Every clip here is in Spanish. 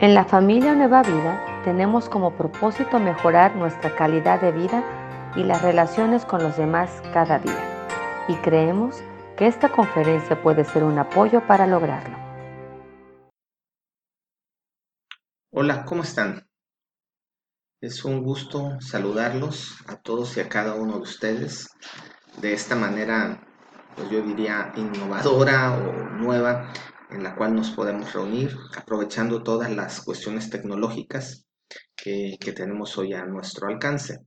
En la familia Nueva Vida tenemos como propósito mejorar nuestra calidad de vida y las relaciones con los demás cada día. Y creemos que esta conferencia puede ser un apoyo para lograrlo. Hola, ¿cómo están? Es un gusto saludarlos a todos y a cada uno de ustedes de esta manera, pues yo diría, innovadora o nueva en la cual nos podemos reunir aprovechando todas las cuestiones tecnológicas que, tenemos hoy a nuestro alcance.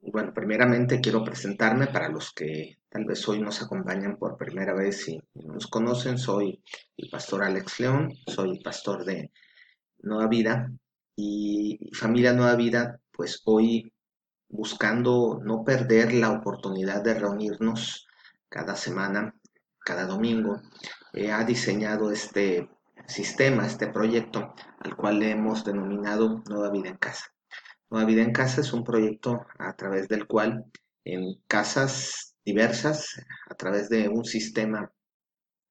Bueno, primeramente quiero presentarme para los que tal vez hoy nos acompañan por primera vez y nos conocen. Soy el pastor Alex León, soy pastor de Nueva Vida y familia Nueva Vida, pues hoy buscando no perder la oportunidad de reunirnos cada semana, cada domingo, eh, ha diseñado este sistema, este proyecto, al cual le hemos denominado Nueva Vida en Casa. Nueva Vida en Casa es un proyecto a través del cual en casas diversas, a través de un sistema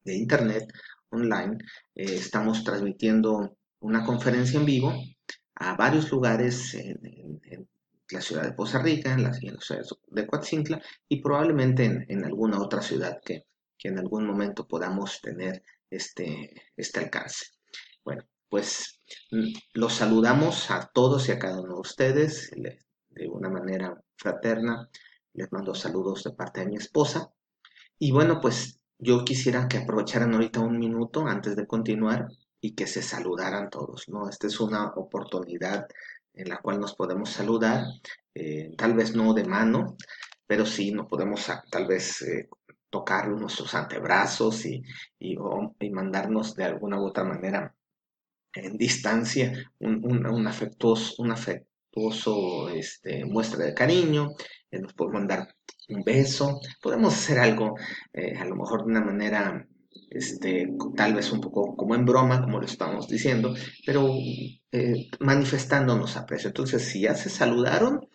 de Internet online, eh, estamos transmitiendo una conferencia en vivo a varios lugares en, la ciudad de Poza Rica, en la, ciudad de Coatzintla y probablemente en alguna otra ciudad que, que en algún momento podamos tener este, este alcance. Bueno, pues mm, los saludamos a todos y a cada uno de ustedes de una manera fraterna. Les mando saludos de parte de mi esposa. Y bueno, pues yo quisiera que aprovecharan ahorita un minuto antes de continuar y que se saludaran todos, ¿no? Esta es una oportunidad en la cual nos podemos saludar, eh, tal vez no de mano, pero sí nos podemos tal vez eh, tocar nuestros antebrazos y, mandarnos de alguna u otra manera en distancia un, afectuoso, un afectuoso este, muestra de cariño, eh, nos podemos mandar un beso, podemos hacer algo eh, a lo mejor de una manera este, tal vez un poco como en broma, como lo estamos diciendo, pero eh, manifestándonos aprecio. Entonces, si ya se saludaron,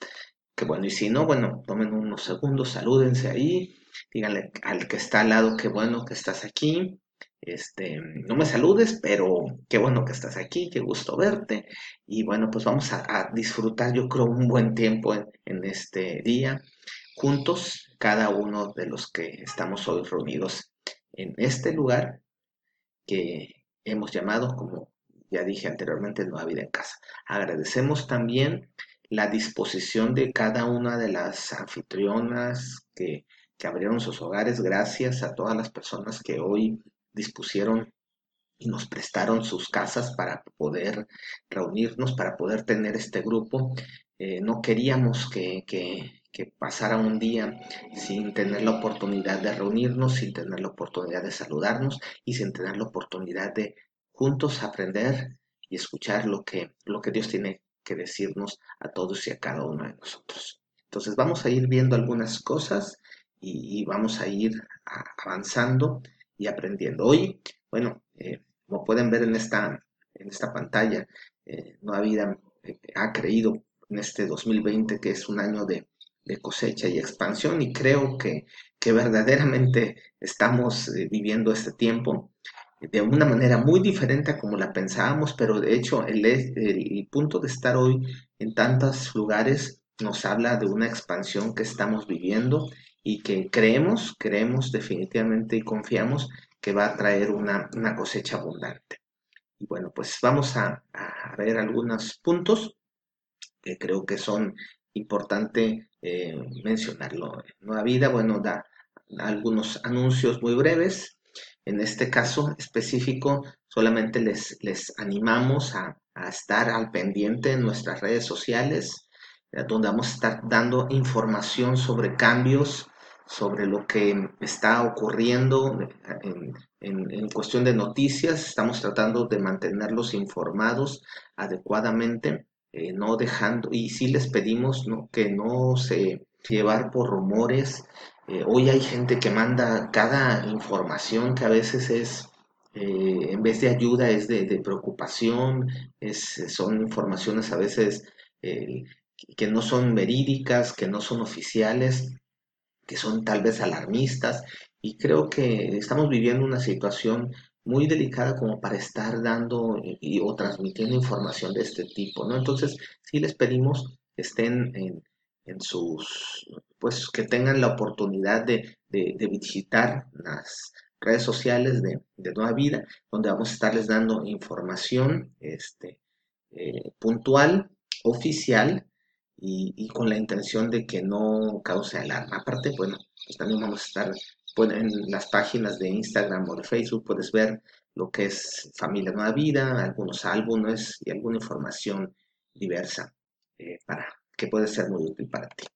que bueno, y si no, bueno, tomen unos segundos, salúdense ahí, díganle al que está al lado, qué bueno que estás aquí, este, no me saludes, pero qué bueno que estás aquí, qué gusto verte. Y bueno, pues vamos a, disfrutar, yo creo, un buen tiempo en, este día, juntos, cada uno de los que estamos hoy reunidos en este lugar que hemos llamado, como ya dije anteriormente, Nueva Vida en Casa. Agradecemos también la disposición de cada una de las anfitrionas que que abrieron sus hogares, gracias a todas las personas que hoy dispusieron y nos prestaron sus casas para poder reunirnos, para poder tener este grupo. Eh, no queríamos que, pasara un día sin tener la oportunidad de reunirnos, sin tener la oportunidad de saludarnos y sin tener la oportunidad de juntos aprender y escuchar lo que, lo que Dios tiene que decirnos a todos y a cada uno de nosotros. Entonces vamos a ir viendo algunas cosas y, vamos a ir avanzando y aprendiendo. Hoy, bueno, eh, como pueden ver en esta, en esta pantalla, eh, Nueva Vida eh, ha creído en este 2020 que es un año de, cosecha y expansión y creo que, que verdaderamente estamos eh, viviendo este tiempo de una manera muy diferente a como la pensábamos, pero de hecho el, el punto de estar hoy en tantos lugares nos habla de una expansión que estamos viviendo y que creemos, creemos definitivamente y confiamos que va a traer una, cosecha abundante. Y bueno, pues vamos a, ver algunos puntos que creo que son importantes eh, mencionarlo. Nueva Vida, bueno, da algunos anuncios muy breves. En este caso específico, solamente les, les animamos a, a estar al pendiente en nuestras redes sociales, donde vamos a estar dando información sobre cambios sobre lo que está ocurriendo en, cuestión de noticias. Estamos tratando de mantenerlos informados adecuadamente, eh, no dejando, y sí les pedimos que no se llevar por rumores. Eh, hoy hay gente que manda cada información que a veces es, eh, en vez de ayuda, es de preocupación, es, son informaciones a veces que no son verídicas, que no son oficiales que son tal vez alarmistas y creo que estamos viviendo una situación muy delicada como para estar dando y, o transmitiendo información de este tipo, ¿no? Entonces, sí les pedimos que estén en, sus, pues que tengan la oportunidad de, visitar las redes sociales de, Nueva Vida, donde vamos a estarles dando información este, eh, puntual, oficial, y, con la intención de que no cause alarma. Aparte, bueno, pues también vamos a estar en las páginas de Instagram o de Facebook, puedes ver lo que es Familia Nueva Vida, algunos álbumes y alguna información diversa eh, para que puede ser muy útil para ti.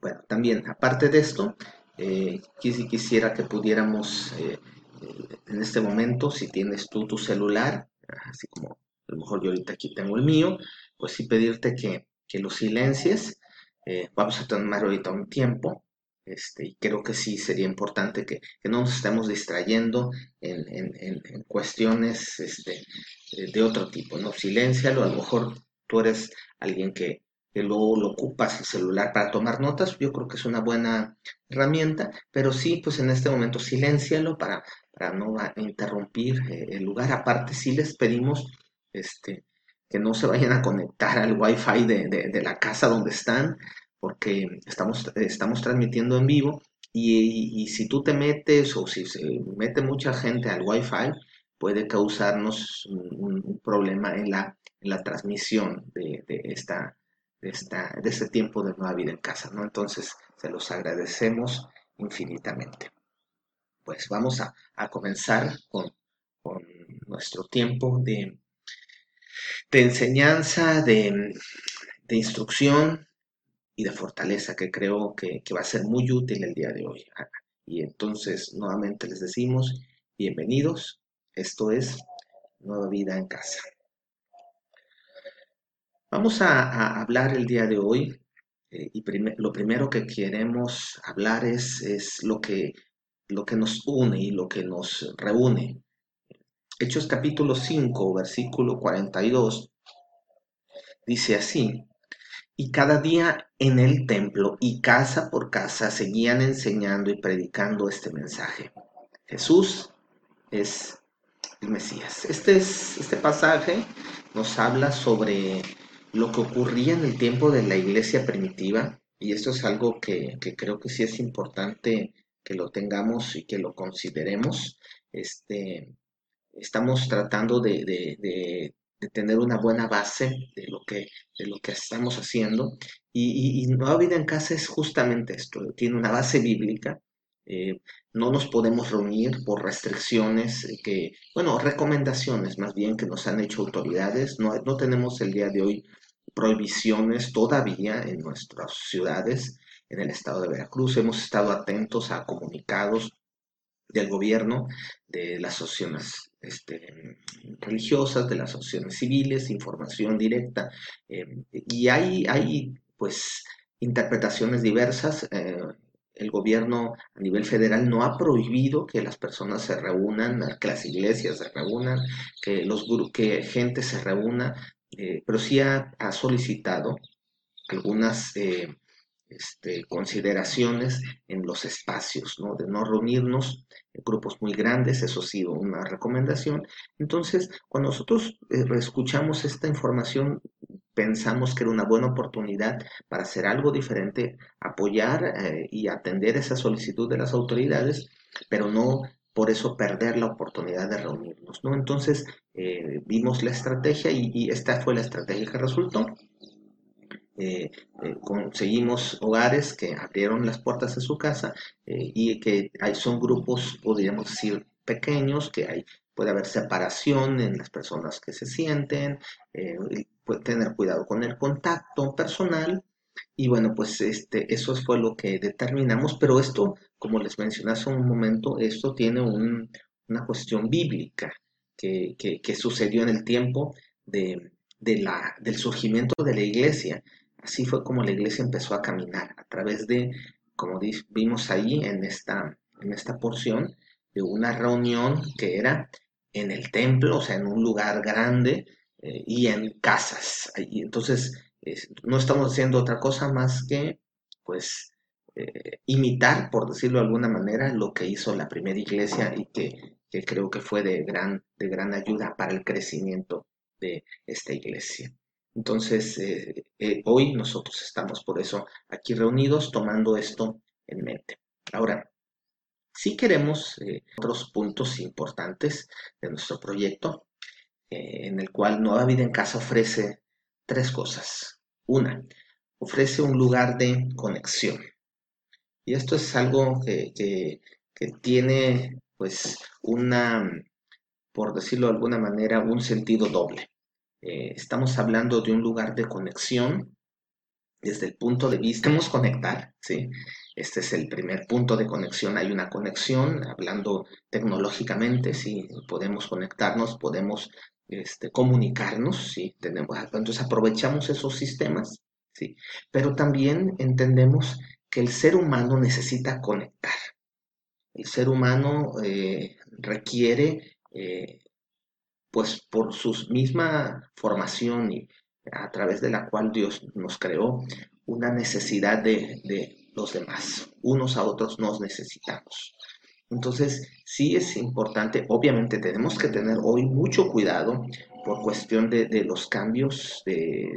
Bueno, también, aparte de esto, eh, quisiera que pudiéramos eh, eh, en este momento, si tienes tú tu celular, así como a lo mejor yo ahorita aquí tengo el mío, pues sí pedirte que, que lo silencies. vamos a tomar ahorita un tiempo este, y creo que sí sería importante que, no nos estemos distrayendo en, cuestiones este, de otro tipo, ¿no? Siléncialo, a lo mejor tú eres alguien que, luego lo ocupas el celular para tomar notas, yo creo que es una buena herramienta, pero sí, pues en este momento siléncialo para, para no interrumpir eh, el lugar. Aparte, sí les pedimos este, que no se vayan a conectar al wifi de, de la casa donde están, porque estamos, estamos transmitiendo en vivo y, si tú te metes o si se mete mucha gente al Wi-Fi, puede causarnos un, problema en la, la transmisión de, esta, de, esta, de este tiempo de nueva vida en casa, ¿no? Entonces, se los agradecemos infinitamente. Pues vamos a, comenzar con, nuestro tiempo de, de enseñanza, de, de instrucción, y de fortaleza que creo que, va a ser muy útil el día de hoy. Y entonces nuevamente les decimos, bienvenidos, esto es Nueva Vida en Casa. Vamos a, hablar el día de hoy eh, y lo primero que queremos hablar es, es lo, que, lo que nos une y lo que nos reúne. Hechos capítulo 5, versículo 42, dice así, y cada día en el templo y casa por casa seguían enseñando y predicando este mensaje. Jesús es el Mesías. Este, es, este pasaje nos habla sobre lo que ocurría en el tiempo de la iglesia primitiva y esto es algo que, creo que sí es importante que lo tengamos y que lo consideremos. Este, estamos tratando de tener una buena base de lo que, de lo que estamos haciendo. Y, y, Nueva Vida en Casa es justamente esto, tiene una base bíblica. Eh, no nos podemos reunir por restricciones que, bueno, recomendaciones más bien que nos han hecho autoridades. No, no tenemos el día de hoy prohibiciones todavía en nuestras ciudades, en el estado de Veracruz. Hemos estado atentos a comunicados del gobierno, de las este, religiosas, de las asociaciones civiles, información directa, eh, y hay, hay pues interpretaciones diversas. Eh, el gobierno a nivel federal no ha prohibido que las personas se reúnan, que las iglesias se reúnan, que, los, que gente se reúna, eh, pero sí ha, solicitado algunas este, consideraciones en los espacios, ¿no? De no reunirnos grupos muy grandes, eso ha sido una recomendación. Entonces, cuando nosotros eh, escuchamos esta información, pensamos que era una buena oportunidad para hacer algo diferente, apoyar eh, y atender esa solicitud de las autoridades, pero no por eso perder la oportunidad de reunirnos, ¿no? Entonces, eh, vimos la estrategia y esta fue la estrategia que resultó. Eh, eh, conseguimos hogares que abrieron las puertas de su casa eh, y que hay, son grupos, podríamos decir, pequeños, que hay, puede haber separación en las personas que se sienten, puede tener cuidado con el contacto personal. Y bueno, pues este, eso fue lo que determinamos, pero esto, como les mencioné hace un momento, esto tiene una cuestión bíblica que, que, sucedió en el tiempo de, de la, del surgimiento de la iglesia. Así fue como la iglesia empezó a caminar a través de, como vimos ahí en esta, en esta porción, de una reunión que era en el templo, o sea, en un lugar grande eh, y en casas. Y entonces, no estamos haciendo otra cosa más que, pues, eh, imitar, por decirlo de alguna manera, lo que hizo la primera iglesia y que, que creo que fue de gran, de gran ayuda para el crecimiento de esta iglesia. Entonces, eh, eh, hoy nosotros estamos por eso aquí reunidos tomando esto en mente. Ahora, si queremos otros puntos importantes de nuestro proyecto, en el cual Nueva Vida en Casa ofrece tres cosas. Una, ofrece un lugar de conexión. Y esto es algo que, tiene, pues, una, por decirlo de alguna manera, un sentido doble. Eh, estamos hablando de un lugar de conexión desde el punto de vista, podemos conectar, ¿sí? Este es el primer punto de conexión. Hay una conexión, hablando tecnológicamente, sí, podemos conectarnos, podemos este, comunicarnos, ¿sí? Tenemos, entonces aprovechamos esos sistemas, ¿sí? Pero también entendemos que el ser humano necesita conectar. El ser humano eh, requiere, eh, pues por su misma formación y a través de la cual Dios nos creó, una necesidad de, de los demás. Unos a otros nos necesitamos. Entonces, sí es importante, obviamente tenemos que tener hoy mucho cuidado por cuestión de, los cambios de,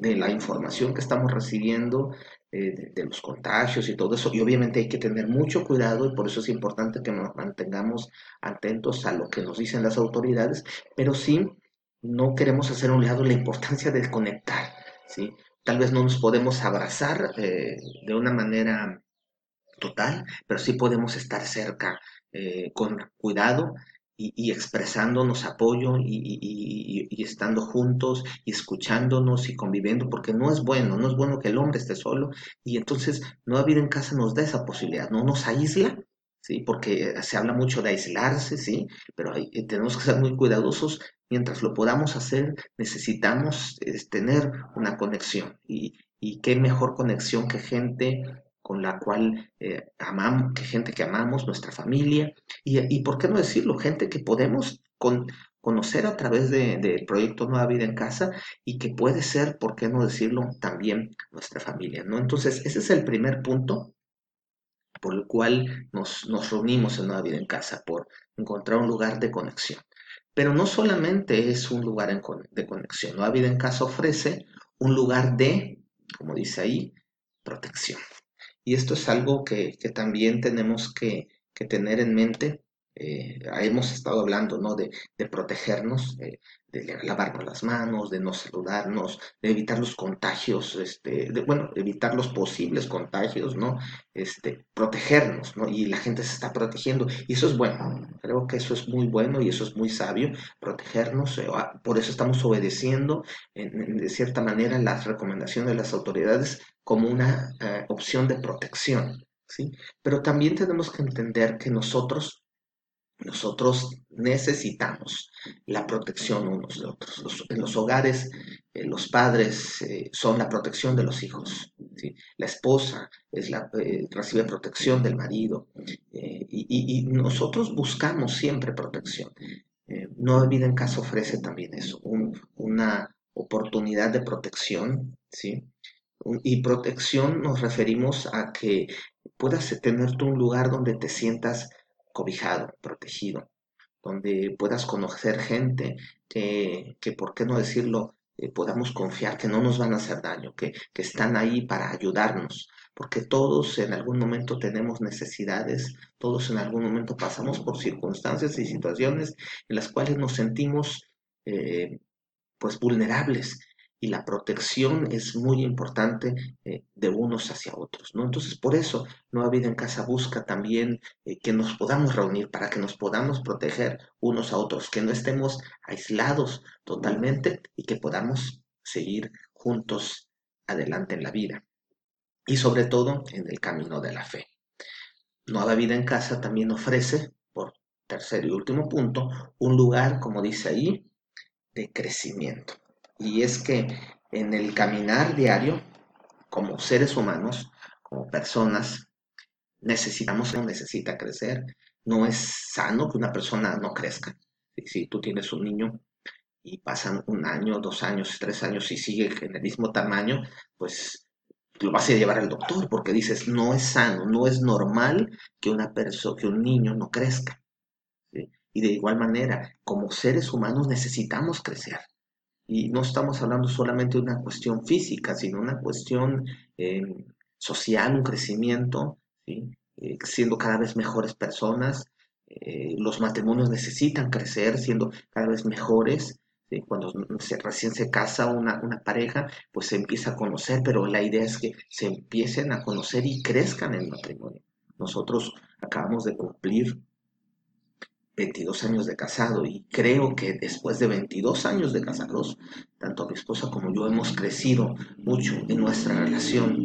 la información que estamos recibiendo, eh, de, los contagios y todo eso. Y obviamente hay que tener mucho cuidado y por eso es importante que nos mantengamos atentos a lo que nos dicen las autoridades, pero sí no queremos hacer un lado la importancia de conectar, ¿sí? Tal vez no nos podemos abrazar eh, de una manera total, pero sí podemos estar cerca eh, con cuidado y, expresándonos apoyo y, estando juntos y escuchándonos y conviviendo, porque no es bueno, no es bueno que el hombre esté solo y entonces no habido en casa nos da esa posibilidad, no nos aísla, ¿sí? porque se habla mucho de aislarse, ¿sí? pero eh, tenemos que ser muy cuidadosos. Mientras lo podamos hacer, necesitamos tener una conexión y qué mejor conexión que gente con la cual eh, amamos, que gente que amamos, nuestra familia, y, por qué no decirlo, gente que podemos conocer a través del proyecto Nueva Vida en Casa y que puede ser, por qué no decirlo, también nuestra familia, ¿no? Entonces, ese es el primer punto por el cual nos, nos reunimos en Nueva Vida en Casa, por encontrar un lugar de conexión. Pero no solamente es un lugar de conexión, Nueva Vida en Casa ofrece un lugar de, como dice ahí, protección. Y esto es algo que, también tenemos que, tener en mente. Eh, hemos estado hablando ¿no? de, protegernos, de lavarnos las manos, de no saludarnos, de evitar los contagios, este, de, bueno, evitar los posibles contagios, ¿no? Este, protegernos, ¿no? Y la gente se está protegiendo. Y eso es bueno. Creo que eso es muy bueno y eso es muy sabio, protegernos. Eh, ah, por eso estamos obedeciendo, de cierta manera, las recomendaciones de las autoridades como una eh, opción de protección, ¿sí? Pero también tenemos que entender que nosotros, nosotros necesitamos la protección unos de otros. en los hogares, eh, los padres eh, son la protección de los hijos, ¿sí? La esposa es la, recibe protección del marido y, nosotros buscamos siempre protección. no olviden que ofrece también eso, una oportunidad de protección, ¿sí? Y protección nos referimos a que puedas tenerte un lugar donde te sientas cobijado, protegido, donde puedas conocer gente que, que por qué no decirlo, eh, podamos confiar que no nos van a hacer daño, que, que están ahí para ayudarnos, porque todos en algún momento tenemos necesidades, todos en algún momento pasamos por circunstancias y situaciones en las cuales nos sentimos eh, pues vulnerables y la protección es muy importante eh, de unos hacia otros, ¿no? Entonces, por eso Nueva Vida en Casa busca también eh, que nos podamos reunir para que nos podamos proteger unos a otros, que no estemos aislados totalmente y que podamos seguir juntos adelante en la vida y sobre todo en el camino de la fe. Nueva Vida en Casa también ofrece, por tercer y último punto, un lugar, como dice ahí, de crecimiento. Y es que en el caminar diario, como seres humanos, como personas, necesitamos, necesita crecer. No es sano que una persona no crezca. Si, tú tienes un niño y pasan un año, dos años, tres años y sigue en el mismo tamaño, pues lo vas a llevar al doctor porque dices, no es sano, no es normal que una persona, que un niño no crezca. Y de igual manera, como seres humanos necesitamos crecer. Y no estamos hablando solamente de una cuestión física, sino una cuestión eh, social, un crecimiento, eh, siendo cada vez mejores personas. Eh, los matrimonios necesitan crecer, siendo cada vez mejores. Cuando se, recién se casa una, una, pareja, pues se empieza a conocer, pero la idea es que se empiecen a conocer y crezcan el matrimonio. Nosotros acabamos de cumplir 22 años de casado y creo que después de 22 años de casados, tanto mi esposa como yo hemos crecido mucho en nuestra relación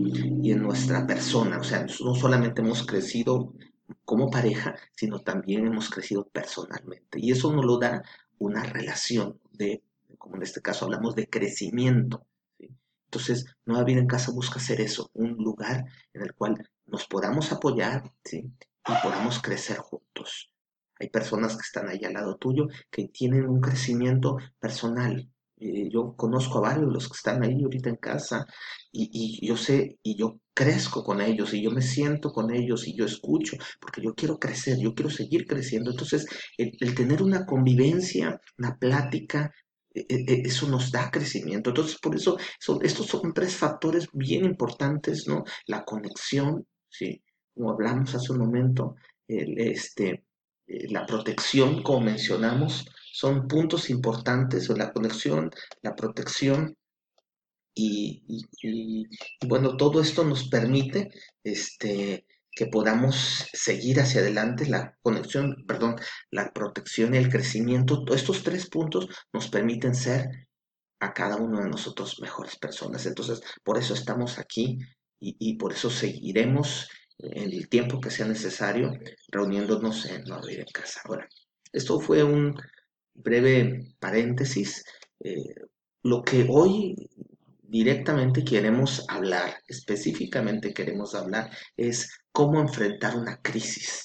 y en nuestra persona. O sea, no solamente hemos crecido como pareja, sino también hemos crecido personalmente. Y eso nos lo da una relación de, como en este caso hablamos de crecimiento. Entonces, Nueva Vida en Casa busca hacer eso, un lugar en el cual nos podamos apoyar y podamos crecer juntos. Hay personas que están ahí al lado tuyo que tienen un crecimiento personal. Eh, yo conozco a varios de los que están ahí ahorita en casa y, y, yo sé y yo crezco con ellos y yo me siento con ellos y yo escucho porque yo quiero crecer, yo quiero seguir creciendo. Entonces, el, tener una convivencia, una plática, e, e, e, eso nos da crecimiento. Entonces, por eso son, estos son tres factores bien importantes, ¿no? La conexión, ¿sí? Como hablamos hace un momento, este, eh, la protección, como mencionamos, son puntos importantes, la conexión, la protección, y, bueno, todo esto nos permite este, que podamos seguir hacia adelante, la conexión, perdón, la protección y el crecimiento, estos tres puntos nos permiten ser a cada uno de nosotros mejores personas. Entonces, por eso estamos aquí y, y por eso seguiremos el tiempo que sea necesario, reuniéndonos en no en casa. Ahora, esto fue un breve paréntesis. Eh, lo que hoy directamente queremos hablar, específicamente queremos hablar, es cómo enfrentar una crisis.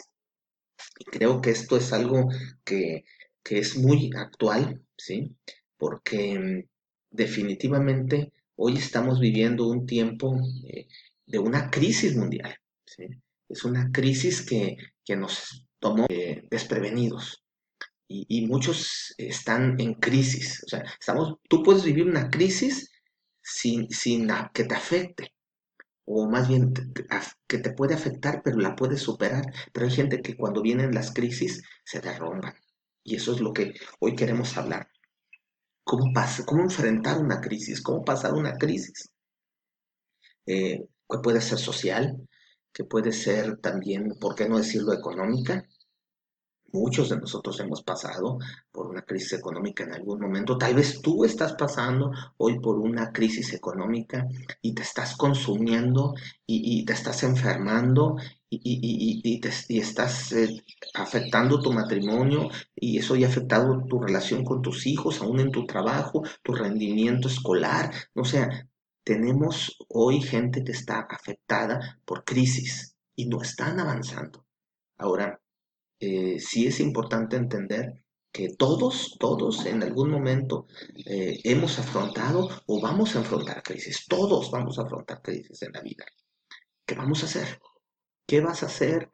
Y creo que esto es algo que, es muy actual, ¿sí? Porque mm, definitivamente hoy estamos viviendo un tiempo eh, de una crisis mundial. Es una crisis que, nos tomó eh, desprevenidos. Y, muchos están en crisis. O sea, estamos, tú puedes vivir una crisis sin, sin que te afecte. O más bien que te puede afectar, pero la puedes superar. Pero hay gente que cuando vienen las crisis se derrumban. Y eso es lo que hoy queremos hablar. ¿Cómo, pasa, cómo enfrentar una crisis? ¿Cómo pasar una crisis? Eh, puede ser social, que puede ser también, ¿por qué no decirlo, económica? Muchos de nosotros hemos pasado por una crisis económica en algún momento. Tal vez tú estás pasando hoy por una crisis económica y te estás consumiendo y, te estás enfermando y, te, estás eh, afectando tu matrimonio y eso ya ha afectado tu relación con tus hijos, aún en tu trabajo, tu rendimiento escolar. O sea, tenemos hoy gente que está afectada por crisis y no están avanzando. Ahora, eh, sí es importante entender que todos, todos en algún momento eh, hemos afrontado o vamos a afrontar crisis. Todos vamos a afrontar crisis en la vida. ¿Qué vamos a hacer? ¿Qué vas a hacer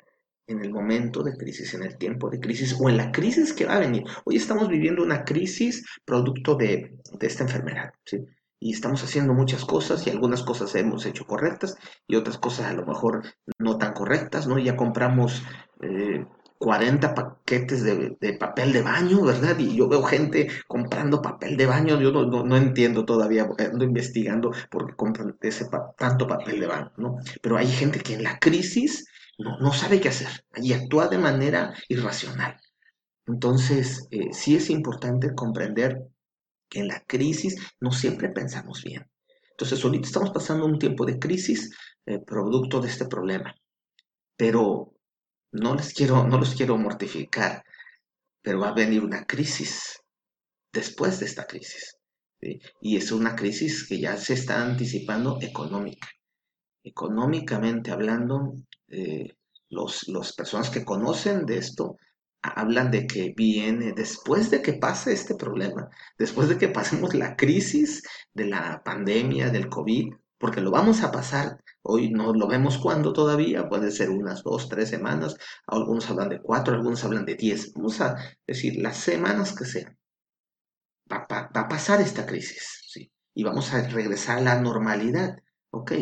en el momento de crisis, en el tiempo de crisis o en la crisis que va a venir? Hoy estamos viviendo una crisis producto de, de esta enfermedad. ¿sí? Y estamos haciendo muchas cosas y algunas cosas hemos hecho correctas y otras cosas a lo mejor no tan correctas, ¿no? Ya compramos 40 eh, paquetes de, papel de baño, ¿verdad? Y yo veo gente comprando papel de baño, yo no, entiendo todavía, ando investigando por qué compran ese tanto papel de baño, ¿no? Pero hay gente que en la crisis no, sabe qué hacer y actúa de manera irracional. Entonces, eh, sí es importante comprender que en la crisis no siempre pensamos bien. Entonces, ahorita estamos pasando un tiempo de crisis eh, producto de este problema. Pero no les quiero, no los quiero mortificar, pero va a venir una crisis después de esta crisis. Y es una crisis que ya se está anticipando económica. Económicamente hablando, eh, los, las personas que conocen de esto hablan de que viene después de que pase este problema, después de que pasemos la crisis de la pandemia, del COVID, porque lo vamos a pasar, Hoy no lo vemos cuándo todavía, puede ser unas dos, tres semanas, algunos hablan de cuatro, algunos hablan de diez. Vamos a decir las semanas que sean. Va, a pasar esta crisis, ¿sí? Y vamos a regresar a la normalidad, ¿ok?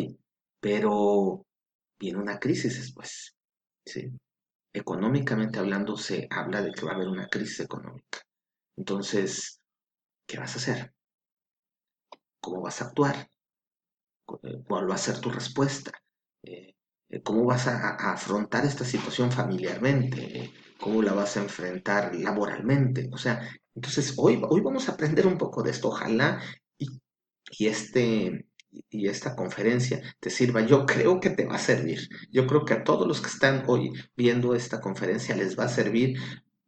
Pero viene una crisis después, ¿sí? Económicamente hablando, se habla de que va a haber una crisis económica. Entonces, ¿qué vas a hacer? ¿Cómo vas a actuar? ¿Cuál va a ser tu respuesta? Eh, ¿Cómo vas a, afrontar esta situación familiarmente? ¿Cómo la vas a enfrentar laboralmente? O sea, entonces hoy, hoy vamos a aprender un poco de esto. Ojalá y este, y esta conferencia te sirva. Yo creo que te va a servir. Yo creo que a todos los que están hoy viendo esta conferencia les va a servir.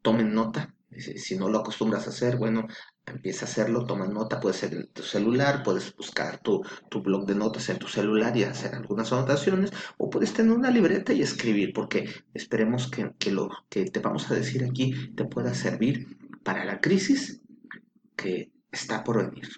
Tomen nota. Si no lo acostumbras a hacer, bueno, empieza a hacerlo, toma nota, puede ser en tu celular, puedes buscar tu, tu blog de notas en tu celular y hacer algunas anotaciones, o puedes tener una libreta y escribir, porque esperemos que, que lo que te vamos a decir aquí te pueda servir para la crisis que está por venir.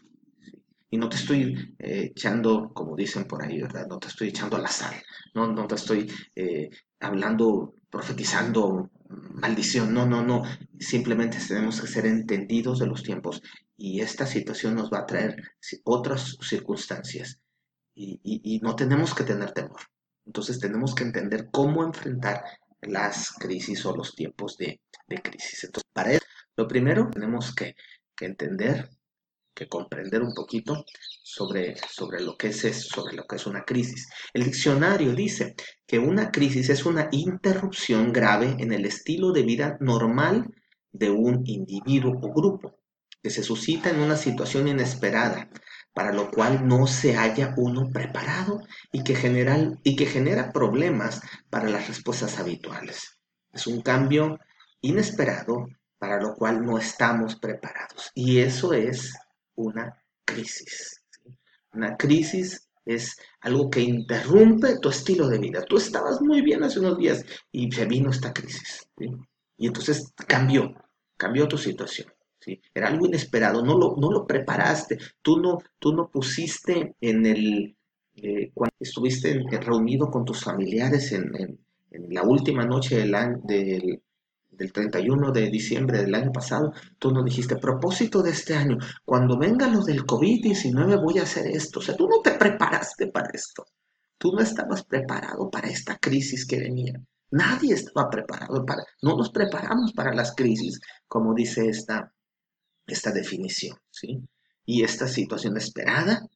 Y no te estoy eh, echando, como dicen por ahí, ¿verdad? No te estoy echando a la sal, no, no te estoy eh, hablando, profetizando maldición, no, no, no. Simplemente tenemos que ser entendidos de los tiempos y esta situación nos va a traer otras circunstancias y, no tenemos que tener temor. Entonces tenemos que entender cómo enfrentar las crisis o los tiempos de, crisis. Entonces, para eso, lo primero tenemos que entender comprender un poquito sobre, sobre, lo que es sobre lo que es una crisis. El diccionario dice que una crisis es una interrupción grave en el estilo de vida normal de un individuo o grupo, que se suscita en una situación inesperada, para lo cual no se haya uno preparado y que, general, y que genera problemas para las respuestas habituales. Es un cambio inesperado para lo cual no estamos preparados. Y eso es una crisis. Una crisis es algo que interrumpe tu estilo de vida. Tú estabas muy bien hace unos días y se vino esta crisis. Y entonces cambió, cambió tu situación. Era algo inesperado, no lo, no lo preparaste, tú no, tú no pusiste en el, eh, cuando estuviste reunido con tus familiares en, la última noche del, del, del 31 de diciembre del año pasado, tú no dijiste, propósito de este año, cuando venga lo del COVID-19 voy a hacer esto. O sea, tú no te preparaste para esto. Tú no estabas preparado para esta crisis que venía. Nadie estaba preparado para, no nos preparamos para las crisis, como dice esta, esta definición, ¿sí? Y esta situación esperada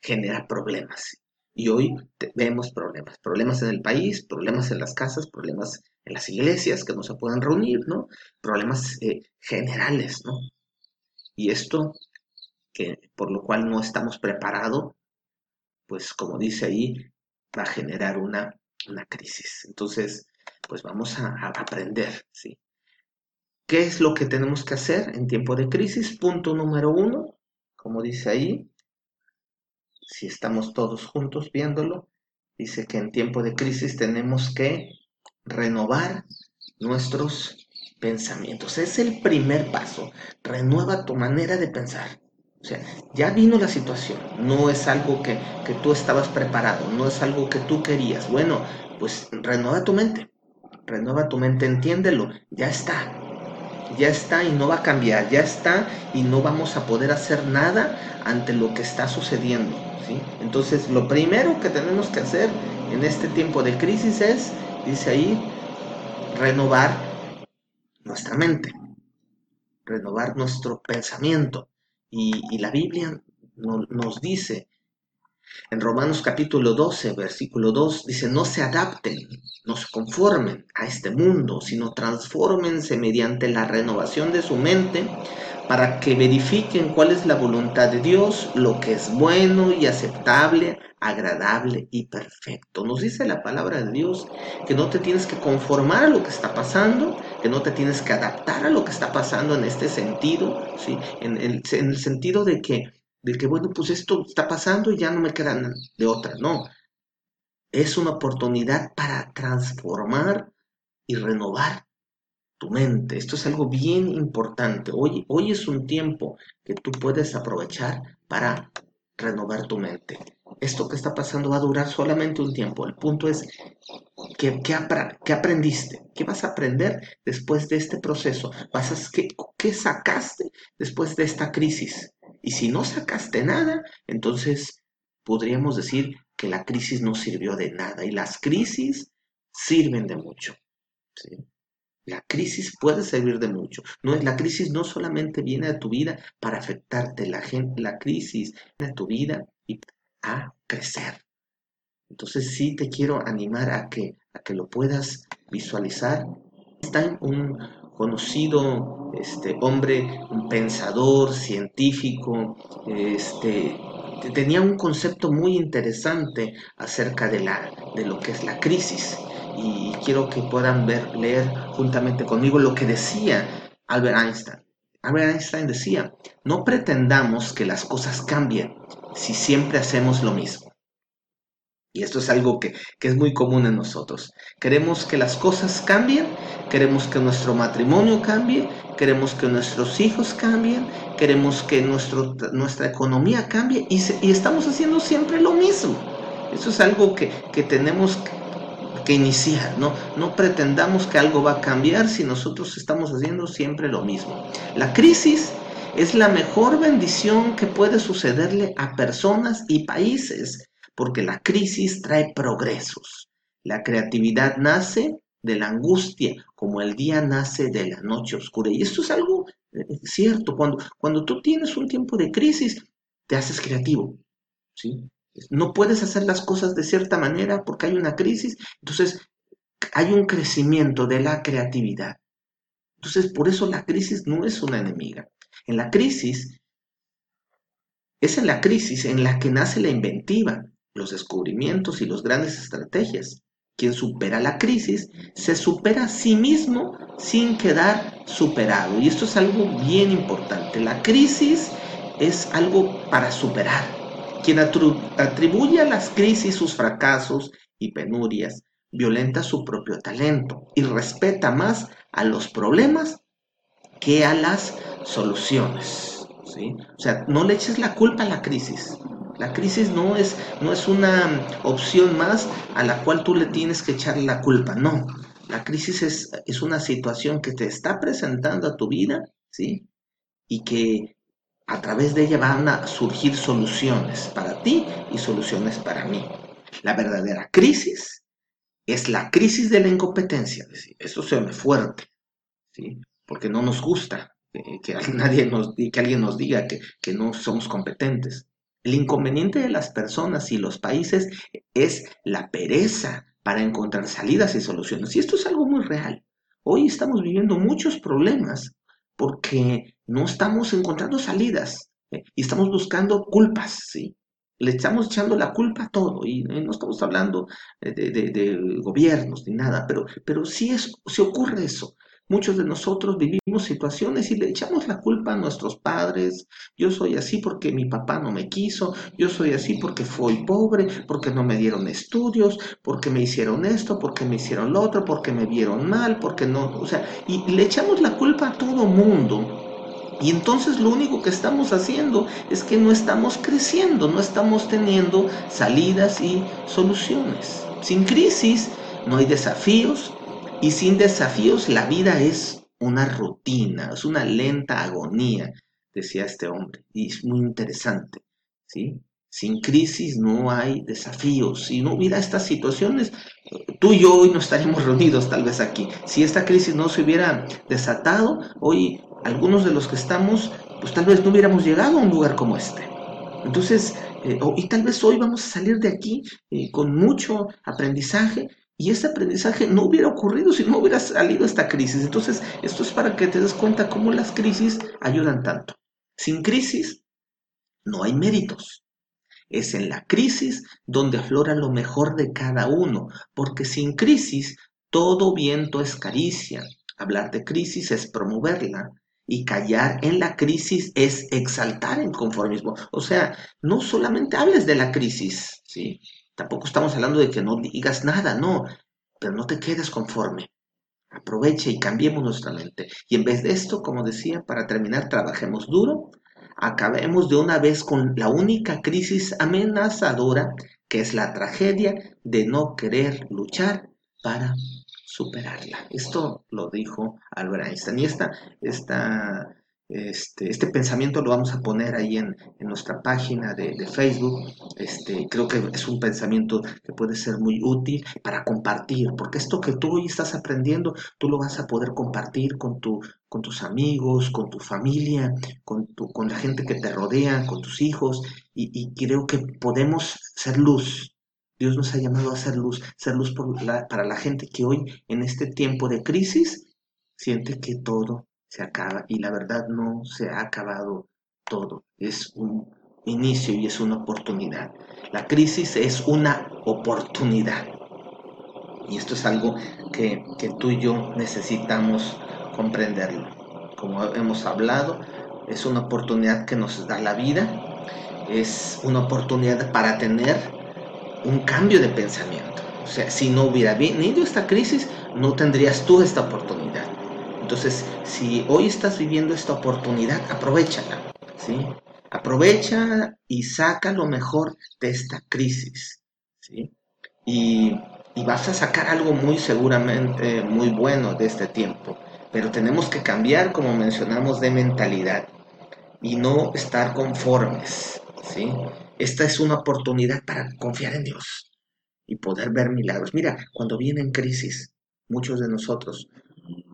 genera problemas. Y hoy vemos problemas, problemas en el país, problemas en las casas, problemas en las iglesias que no se pueden reunir, ¿no? Problemas eh, generales, ¿no? Y esto, que por lo cual no estamos preparados, pues como dice ahí, va a generar una, una crisis. Entonces, pues vamos a, a aprender, ¿sí? ¿Qué es lo que tenemos que hacer en tiempo de crisis? Punto número uno, como dice ahí, si estamos todos juntos viéndolo, dice que en tiempo de crisis tenemos que renovar nuestros pensamientos. Es el primer paso. Renueva tu manera de pensar. O sea, ya vino la situación. No es algo que, que tú estabas preparado. No es algo que tú querías. Bueno, pues renueva tu mente. Renueva tu mente. Entiéndelo. Ya está. Ya está y no va a cambiar. Ya está y no vamos a poder hacer nada ante lo que está sucediendo. Entonces, lo primero que tenemos que hacer en este tiempo de crisis es, dice ahí, renovar nuestra mente, renovar nuestro pensamiento. Y, la Biblia nos dice en Romanos capítulo 12, versículo 2, dice, no se adapten, no se conformen a este mundo, sino transfórmense mediante la renovación de su mente para que verifiquen cuál es la voluntad de Dios, lo que es bueno y aceptable, agradable y perfecto. Nos dice la palabra de Dios que no te tienes que conformar a lo que está pasando, que no te tienes que adaptar a lo que está pasando en este sentido, ¿sí? en, el, en el sentido de que, de que, bueno, pues esto está pasando y ya no me queda de otra, no. Es una oportunidad para transformar y renovar tu mente. Esto es algo bien importante. Hoy, hoy es un tiempo que tú puedes aprovechar para renovar tu mente. Esto que está pasando va a durar solamente un tiempo. El punto es, ¿qué, qué, aprendiste? ¿Qué vas a aprender después de este proceso? ¿Vas a, qué, ¿Qué sacaste después de esta crisis? Y si no sacaste nada, entonces podríamos decir que la crisis no sirvió de nada. Y las crisis sirven de mucho. La crisis puede servir de mucho. No, la crisis no solamente viene a tu vida para afectarte, la, gente, la crisis viene a tu vida y a crecer. Entonces sí te quiero animar a que, a que lo puedas visualizar. Está un conocido este, hombre, un pensador, científico, este, tenía un concepto muy interesante acerca de, la, de lo que es la crisis y quiero que puedan ver, leer juntamente conmigo lo que decía Albert Einstein. Albert Einstein decía, no pretendamos que las cosas cambien si siempre hacemos lo mismo. Y esto es algo que, que, es muy común en nosotros. Queremos que las cosas cambien, queremos que nuestro matrimonio cambie, queremos que nuestros hijos cambien, queremos que nuestro, nuestra economía cambie y, estamos haciendo siempre lo mismo. Eso es algo que, que tenemos que iniciar, ¿no? No pretendamos que algo va a cambiar si nosotros estamos haciendo siempre lo mismo. La crisis es la mejor bendición que puede sucederle a personas y países, porque la crisis trae progresos. La creatividad nace de la angustia, como el día nace de la noche oscura. Y esto es algo eh, cierto. Cuando, cuando tú tienes un tiempo de crisis, te haces creativo. ¿sí? no puedes hacer las cosas de cierta manera porque hay una crisis, entonces hay un crecimiento de la creatividad. Entonces, por eso la crisis no es una enemiga. En la crisis, es en la crisis en la que nace la inventiva, los descubrimientos y las grandes estrategias. Quien supera la crisis se supera a sí mismo sin quedar superado. Y esto es algo bien importante. La crisis es algo para superar quien atribuye a las crisis sus fracasos y penurias, violenta su propio talento y respeta más a los problemas que a las soluciones. ¿sí? O sea, no le eches la culpa a la crisis. La crisis no es, no es una opción más a la cual tú le tienes que echar la culpa. No, la crisis es, es una situación que te está presentando a tu vida, ¿sí? Y que a través de ella van a surgir soluciones para ti y soluciones para mí. La verdadera crisis es la crisis de la incompetencia. Eso se me fuerte, ¿sí? porque no nos gusta que, nadie nos, que alguien nos diga que, que no somos competentes. El inconveniente de las personas y los países es la pereza para encontrar salidas y soluciones. Y esto es algo muy real. Hoy estamos viviendo muchos problemas porque no estamos encontrando salidas ¿eh? y estamos buscando culpas, ¿sí? Le estamos echando la culpa a todo y, no estamos hablando de, gobiernos ni nada, pero, pero sí, es, ocurre eso. Muchos de nosotros vivimos situaciones y le echamos la culpa a nuestros padres. Yo soy así porque mi papá no me quiso, yo soy así porque fui pobre, porque no me dieron estudios, porque me hicieron esto, porque me hicieron lo otro, porque me vieron mal, porque no, o sea, y le echamos la culpa a todo mundo. Y entonces lo único que estamos haciendo es que no estamos creciendo, no estamos teniendo salidas y soluciones. Sin crisis no hay desafíos, y sin desafíos la vida es una rutina, es una lenta agonía, decía este hombre. Y es muy interesante, ¿sí? Sin crisis no hay desafíos. Si no hubiera estas situaciones, tú y yo hoy no estaríamos reunidos tal vez aquí. Si esta crisis no se hubiera desatado, hoy algunos de los que estamos, pues tal vez no hubiéramos llegado a un lugar como este. Entonces, eh, y tal vez hoy vamos a salir de aquí eh, con mucho aprendizaje y ese aprendizaje no hubiera ocurrido si no hubiera salido esta crisis. Entonces, esto es para que te des cuenta cómo las crisis ayudan tanto. Sin crisis, no hay méritos. Es en la crisis donde aflora lo mejor de cada uno, porque sin crisis todo viento es caricia. Hablar de crisis es promoverla y callar en la crisis es exaltar el conformismo. O sea, no solamente hables de la crisis, ¿sí? Tampoco estamos hablando de que no digas nada, no, pero no te quedes conforme. Aproveche y cambiemos nuestra mente. Y en vez de esto, como decía, para terminar, trabajemos duro, acabemos de una vez con la única crisis amenazadora que es la tragedia de no querer luchar para superarla. Esto lo dijo Albert Einstein. Y esta, esta este, este, pensamiento lo vamos a poner ahí en, nuestra página de, Facebook. Este, creo que es un pensamiento que puede ser muy útil para compartir, porque esto que tú hoy estás aprendiendo, tú lo vas a poder compartir con, tu, con tus amigos, con tu familia, con, con la gente que te rodea, con tus hijos, y, creo que podemos ser luz. Dios nos ha llamado a ser luz, ser luz para la gente que hoy, en este tiempo de crisis, siente que todo se acaba y la verdad no se ha acabado todo. Es un inicio y es una oportunidad. La crisis es una oportunidad. Y esto es algo que, tú y yo necesitamos comprenderlo. Como hemos hablado, es una oportunidad que nos da la vida. Es una oportunidad para tener un cambio de pensamiento. O sea, si no hubiera venido esta crisis, no tendrías tú esta oportunidad. Entonces, si hoy estás viviendo esta oportunidad, aprovechala, ¿sí? Aprovecha y saca lo mejor de esta crisis, ¿sí? Y, vas a sacar algo muy seguramente muy bueno de este tiempo. Pero tenemos que cambiar, como mencionamos, de mentalidad y no estar conformes, ¿sí? Esta es una oportunidad para confiar en Dios y poder ver milagros. Mira, cuando vienen crisis, muchos de nosotros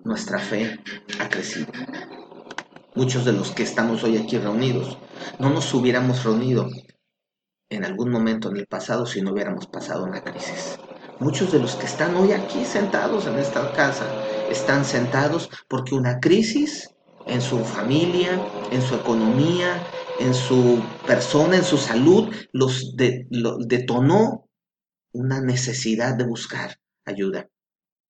nuestra fe ha crecido. Muchos de los que estamos hoy aquí reunidos no nos hubiéramos reunido en algún momento en el pasado si no hubiéramos pasado una crisis. Muchos de los que están hoy aquí sentados en esta casa están sentados porque una crisis en su familia, en su economía, en su persona, en su salud, los, detonó una necesidad de buscar ayuda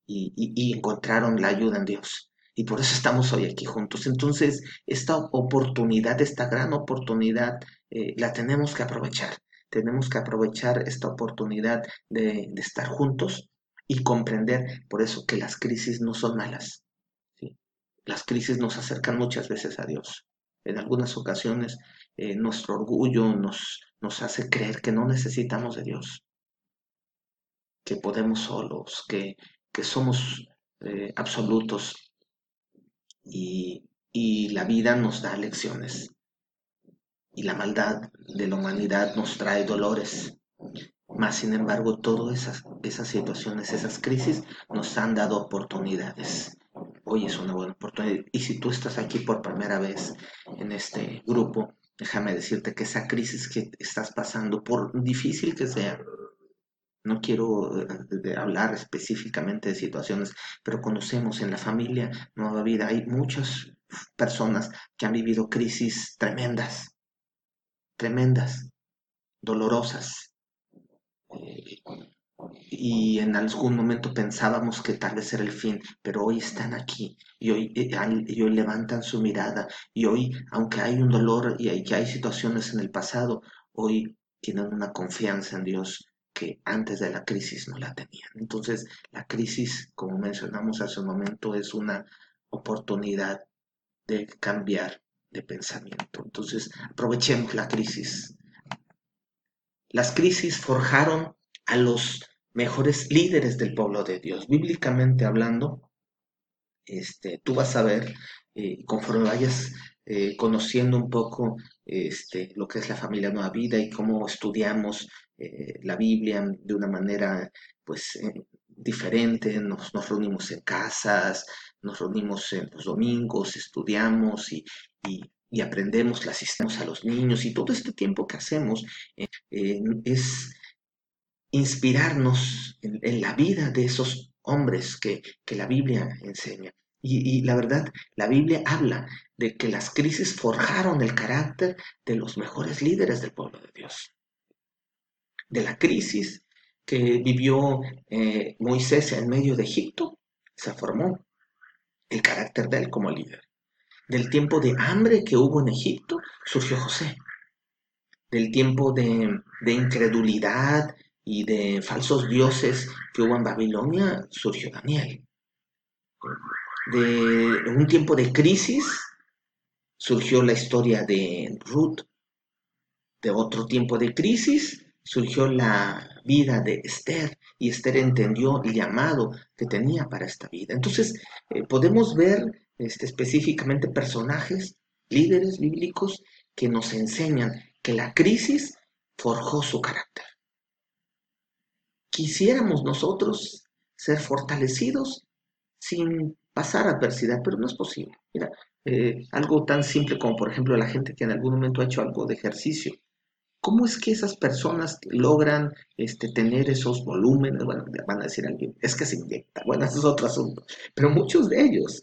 y, encontraron la ayuda en Dios. Y por eso estamos hoy aquí juntos. Entonces, esta oportunidad, esta gran oportunidad, eh, la tenemos que aprovechar. Tenemos que aprovechar esta oportunidad de, estar juntos y comprender por eso que las crisis no son malas. Las crisis nos acercan muchas veces a Dios. En algunas ocasiones eh, nuestro orgullo nos hace creer que no necesitamos de Dios, que podemos solos, que, que somos eh, absolutos y, la vida nos da lecciones. Y la maldad de la humanidad nos trae dolores. Mas, sin embargo, todas esas, esas situaciones, esas crisis nos han dado oportunidades. Hoy es una buena oportunidad. Y si tú estás aquí por primera vez en este grupo, déjame decirte que esa crisis que estás pasando, por difícil que sea, no quiero eh, hablar específicamente de situaciones, pero conocemos en la familia Nueva Vida, hay muchas personas que han vivido crisis tremendas, tremendas, dolorosas. Eh, y en algún momento pensábamos que tal vez era el fin, pero hoy están aquí y hoy, eh, levantan su mirada y hoy, aunque hay un dolor y hay, hay situaciones en el pasado, hoy tienen una confianza en Dios que antes de la crisis no la tenían. Entonces, la crisis, como mencionamos hace un momento, es una oportunidad de cambiar de pensamiento. Entonces, aprovechemos la crisis. Las crisis forjaron a los mejores líderes del pueblo de Dios. Bíblicamente hablando, este, tú vas a ver, eh, conforme vayas eh, conociendo un poco este, lo que es la familia Nueva Vida y cómo estudiamos eh, la Biblia de una manera pues eh, diferente, nos, reunimos en casas, nos reunimos en los domingos, estudiamos y, aprendemos, le asistimos a los niños y todo este tiempo que hacemos eh, es inspirarnos en, la vida de esos hombres que, la Biblia enseña. Y, la verdad, la Biblia habla de que las crisis forjaron el carácter de los mejores líderes del pueblo de Dios de la crisis que vivió eh, Moisés en medio de Egipto, se formó el carácter de él como líder. Del tiempo de hambre que hubo en Egipto, surgió José. Del tiempo de, incredulidad y de falsos dioses que hubo en Babilonia, surgió Daniel. De un tiempo de crisis, surgió la historia de Ruth, de otro tiempo de crisis, surgió la vida de Esther y Esther entendió el llamado que tenía para esta vida. Entonces, eh, podemos ver este, específicamente personajes, líderes bíblicos que nos enseñan que la crisis forjó su carácter. Quisiéramos nosotros ser fortalecidos sin pasar adversidad, pero no es posible. Mira, eh, algo tan simple como por ejemplo la gente que en algún momento ha hecho algo de ejercicio. ¿Cómo es que esas personas logran este, tener esos volúmenes? Bueno, van a decir alguien, es que se inyecta. Bueno, ese es otro asunto. Pero muchos de ellos,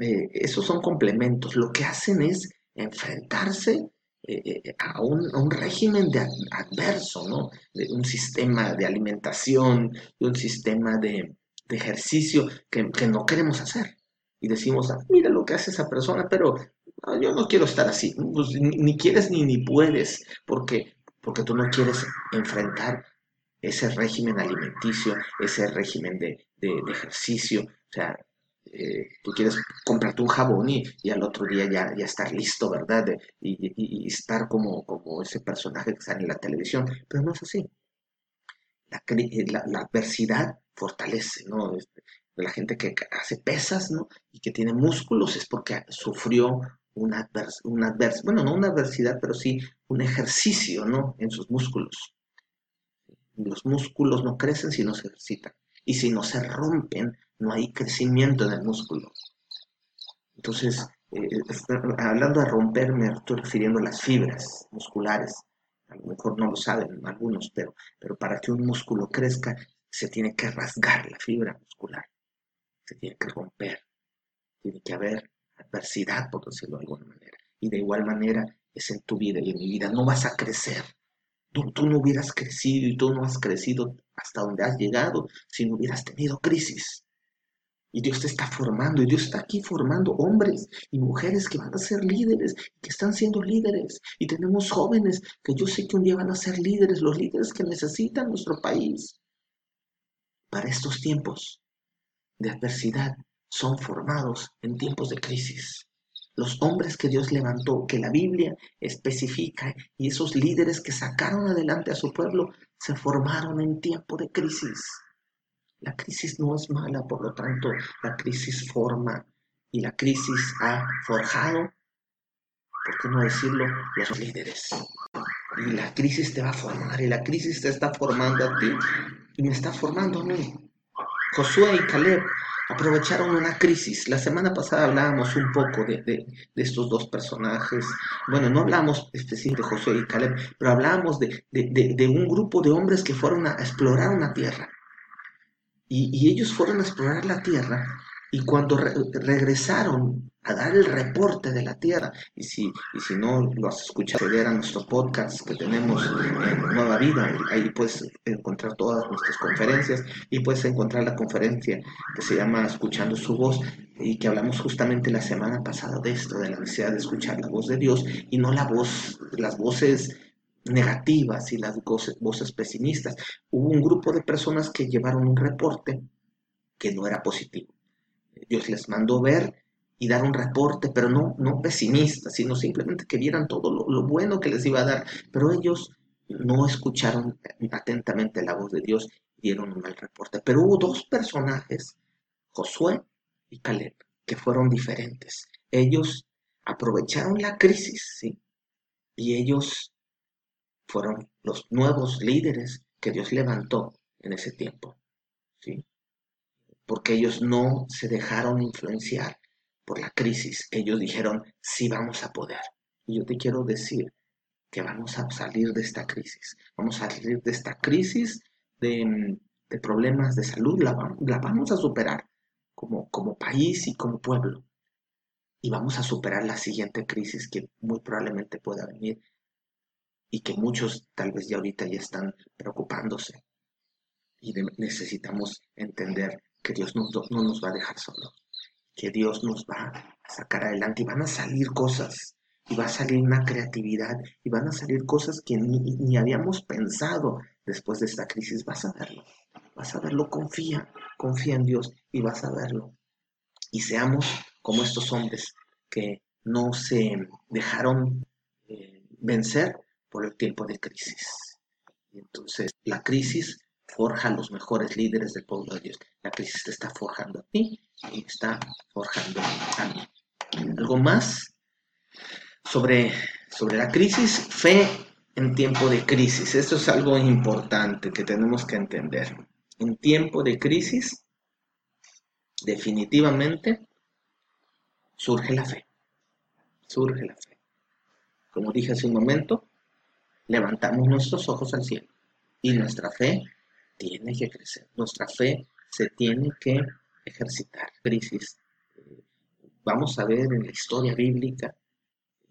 eh, esos son complementos. Lo que hacen es enfrentarse eh, a, un, régimen de adverso, ¿no? De un sistema de alimentación, de un sistema de, ejercicio que no queremos hacer y decimos, ah, mira lo que hace esa persona, pero yo no quiero estar así. Pues, ni, quieres ni, ni puedes, porque, porque tú no quieres enfrentar ese régimen alimenticio, ese régimen de, ejercicio. O sea, eh, tú quieres comprarte un jabón y, al otro día ya, ya estar listo, ¿verdad? y, estar como, como ese personaje que sale en la televisión, pero no es así. La, la, adversidad fortalece, ¿no? Este, la gente que hace pesas, ¿no? Y que tiene músculos es porque sufrió una adversidad, bueno, no una adversidad, pero sí un ejercicio, ¿no? En sus músculos. Los músculos no crecen si no se ejercitan. Y si no se rompen, no hay crecimiento en el músculo. Entonces, eh, hablando de romper, me estoy refiriendo a las fibras musculares. A lo mejor no lo saben algunos, pero, pero para que un músculo crezca, se tiene que rasgar la fibra muscular se tiene que romper, tiene que haber adversidad, por decirlo de alguna manera. Y de igual manera es en tu vida y en mi vida. No vas a crecer. Tú, tú no hubieras crecido y tú no has crecido hasta donde has llegado si no hubieras tenido crisis. Y Dios te está formando, y Dios está aquí formando hombres y mujeres que van a ser líderes, que están siendo líderes. Y tenemos jóvenes que yo sé que un día van a ser líderes, los líderes que necesita nuestro país para estos tiempos de adversidad son formados en tiempos de crisis. Los hombres que Dios levantó, que la Biblia especifica, y esos líderes que sacaron adelante a su pueblo, se formaron en tiempo de crisis. La crisis no es mala, por lo tanto, la crisis forma y la crisis ha forjado, ¿por qué no decirlo?, los líderes. Y la crisis te va a formar, y la crisis te está formando a ti, y me está formando a mí. Josué y Caleb aprovecharon una crisis. La semana pasada hablábamos un poco de, estos dos personajes. Bueno, no hablamos específicamente de Josué y Caleb, pero hablamos de, un grupo de hombres que fueron a explorar una tierra. y ellos fueron a explorar la tierra y cuando regresaron a dar el reporte de la tierra, y si, y si no lo has escuchado, acceder a nuestro podcast que tenemos en Nueva Vida, ahí puedes encontrar todas nuestras conferencias y puedes encontrar la conferencia que se llama Escuchando su voz y que hablamos justamente la semana pasada de esto, de la necesidad de escuchar la voz de Dios y no la voz, las voces negativas y las voces pesimistas. Hubo un grupo de personas que llevaron un reporte que no era positivo Dios les mandó ver y dar un reporte, pero no, no pesimista, sino simplemente que vieran todo lo, bueno que les iba a dar. Pero ellos no escucharon atentamente la voz de Dios dieron un mal reporte. Pero hubo dos personajes, Josué y Caleb, que fueron diferentes. Ellos aprovecharon la crisis, ¿sí? Y ellos fueron los nuevos líderes que Dios levantó en ese tiempo. Porque ellos no se dejaron influenciar por la crisis. Ellos dijeron, sí vamos a poder. Y yo te quiero decir que vamos a salir de esta crisis. Vamos a salir de esta crisis de, problemas de salud. La, vamos a superar como, como país y como pueblo. Y vamos a superar la siguiente crisis que muy probablemente pueda venir y que muchos tal vez ya ahorita ya están preocupándose. Y necesitamos entender que Dios no, no nos va a dejar solos, que Dios nos va a sacar adelante y van a salir cosas, y va a salir una creatividad, y van a salir cosas que ni, ni habíamos pensado después de esta crisis. Vas a verlo, vas a verlo, confía, confía en Dios y vas a verlo. Y seamos como estos hombres que no se dejaron eh, vencer por el tiempo de crisis. Entonces, la crisis forja a los mejores líderes del pueblo de Dios. La crisis te está forjando a ti y está forjando a mí. Algo más sobre, sobre la crisis, fe en tiempo de crisis. Esto es algo importante que tenemos que entender. En tiempo de crisis, definitivamente surge la fe. Surge la fe. Como dije hace un momento, levantamos nuestros ojos al cielo y nuestra fe tiene que crecer. Nuestra fe se tiene que ejercitar. Crisis. Vamos a ver en la historia bíblica,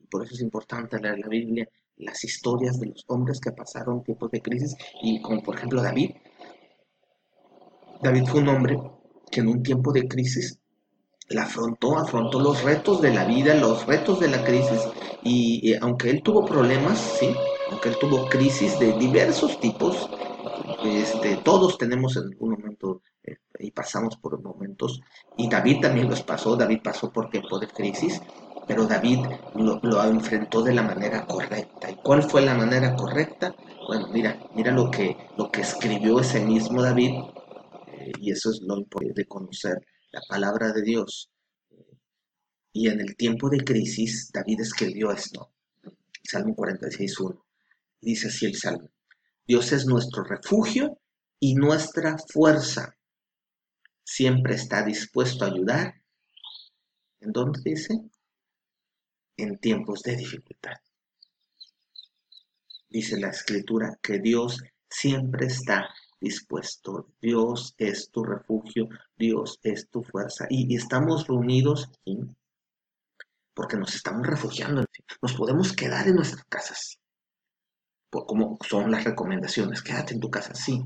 por eso es importante leer la Biblia, las historias de los hombres que pasaron tiempos de crisis y como por ejemplo David. David fue un hombre que en un tiempo de crisis la afrontó, afrontó los retos de la vida, los retos de la crisis y, aunque él tuvo problemas, sí, aunque él tuvo crisis de diversos tipos, este, todos tenemos en algún momento eh, y pasamos por momentos y David también los pasó, David pasó por tiempo de crisis pero David lo, enfrentó de la manera correcta. ¿Y cuál fue la manera correcta? Bueno, mira, mira lo que, lo que escribió ese mismo David, eh, y eso es lo importante de conocer la palabra de Dios. y en el tiempo de crisis, David escribió esto, Salmo 46.1. Dice así el Salmo, Dios es nuestro refugio y nuestra fuerza. Siempre está dispuesto a ayudar. ¿En dónde dice? en tiempos de dificultad. Dice la escritura que Dios siempre está dispuesto. Dios es tu refugio, Dios es tu fuerza. Y, estamos reunidos porque nos estamos refugiando. Nos podemos quedar en nuestras casas. Como son las recomendaciones, quédate en tu casa, sí.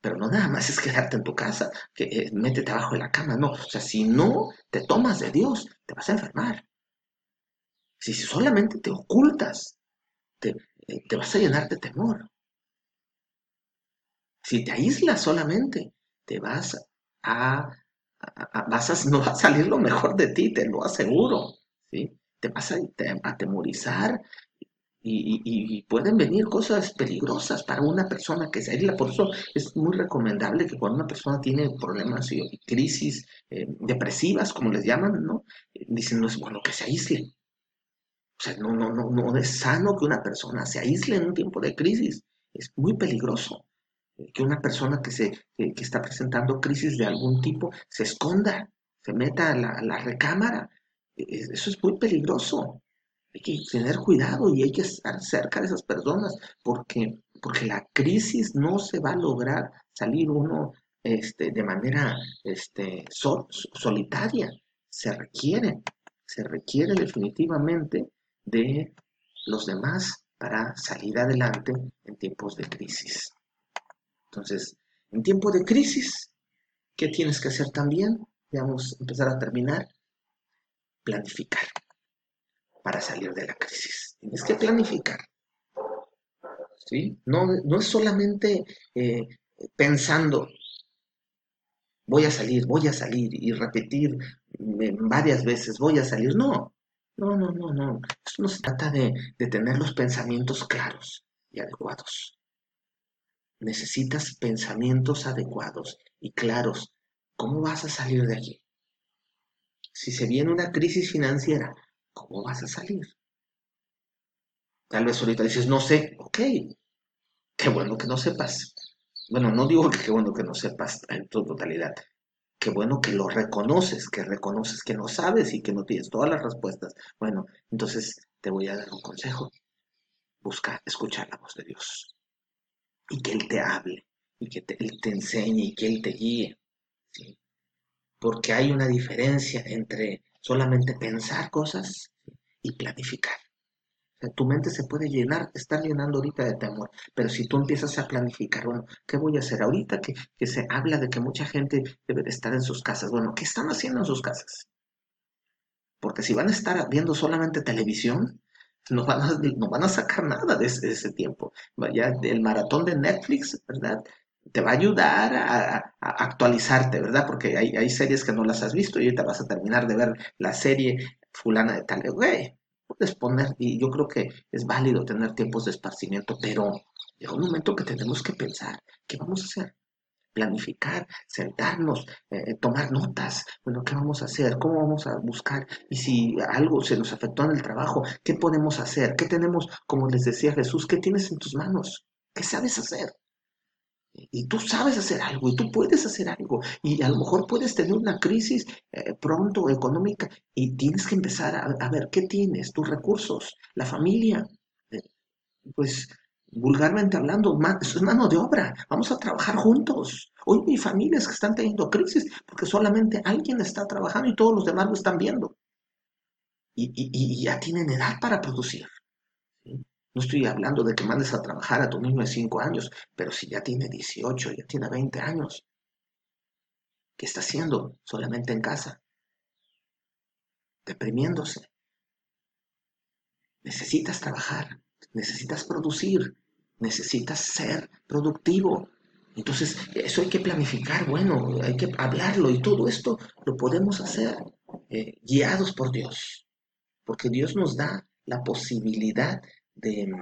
Pero no nada más es quedarte en tu casa, que eh, métete abajo de la cama, no. O sea, si no te tomas de Dios, te vas a enfermar. Si solamente te ocultas, te, eh, te vas a llenar de temor. Si te aíslas solamente, te vas a, a, no va a salir lo mejor de ti, te lo aseguro. ¿sí? Te vas a atemorizar y, pueden venir cosas peligrosas para una persona que se aísla. Por eso es muy recomendable que cuando una persona tiene problemas y crisis eh, depresivas, como les llaman, ¿no? Dicen, no es bueno que se aísle. O sea, no, no, no, no es sano que una persona se aísle en un tiempo de crisis. Es muy peligroso eh, que una persona que, se, que, está presentando crisis de algún tipo se esconda, se meta a la, recámara. E, e, eso es muy peligroso. Hay que tener cuidado y hay que estar cerca de esas personas porque, porque la crisis no se va a lograr salir uno este, de manera este, solitaria. Se requiere, se requiere definitivamente de los demás para salir adelante en tiempos de crisis. Entonces, en tiempo de crisis, ¿qué tienes que hacer también? Vamos a empezar a terminar. Planificar para salir de la crisis. Tienes que planificar. ¿Sí? No, no es solamente eh, pensando, voy a salir, voy a salir y repetir varias veces, voy a salir. No, no, no, no, no. Esto no se trata de, tener los pensamientos claros y adecuados. Necesitas pensamientos adecuados y claros. ¿Cómo vas a salir de aquí? Si se viene una crisis financiera, ¿cómo vas a salir? Tal vez ahorita dices, no sé, ok, qué bueno que no sepas. Bueno, no digo que qué bueno que no sepas en tu totalidad, qué bueno que lo reconoces, que reconoces que no sabes y que no tienes todas las respuestas. Bueno, entonces te voy a dar un consejo. Busca escuchar la voz de Dios y que Él te hable y que Él te enseñe y que Él te guíe. Porque hay una diferencia entre solamente pensar cosas y planificar tu mente se puede llenar, estar llenando ahorita de temor, pero si tú empiezas a planificar, bueno, ¿qué voy a hacer ahorita que, se habla de que mucha gente debe de estar en sus casas? Bueno, ¿qué están haciendo en sus casas? Porque si van a estar viendo solamente televisión, no van a, no van a sacar nada de ese, tiempo. Vaya, el maratón de Netflix, ¿verdad? Te va a ayudar a, actualizarte, ¿verdad? Porque hay, series que no las has visto y ahorita vas a terminar de ver la serie fulana de tal, güey, puedes poner, y yo creo que es válido tener tiempos de esparcimiento, pero llega un momento que tenemos que pensar, ¿qué vamos a hacer? planificar, sentarnos, eh, tomar notas, bueno, ¿qué vamos a hacer? ¿Cómo vamos a buscar? Y si algo se nos afectó en el trabajo, ¿qué podemos hacer? ¿Qué tenemos, como les decía Jesús, qué tienes en tus manos? ¿Qué sabes hacer? Y tú sabes hacer algo y tú puedes hacer algo y a lo mejor puedes tener una crisis eh, pronto económica y tienes que empezar a, a, ver qué tienes, tus recursos, la familia. Eh, pues vulgarmente hablando, es mano de obra. Vamos a trabajar juntos. Hoy mi familias que están teniendo crisis porque solamente alguien está trabajando y todos los demás lo están viendo. Y, ya tienen edad para producir. No estoy hablando de que mandes a trabajar a tu niño de 5 años, pero si ya tiene 18, ya tiene 20 años, ¿qué está haciendo solamente en casa? Deprimiéndose. Necesitas trabajar necesitas producir, necesitas ser productivo. Entonces, eso hay que planificar, bueno, hay que hablarlo y todo esto lo podemos hacer eh, guiados por Dios, porque Dios nos da la posibilidad de,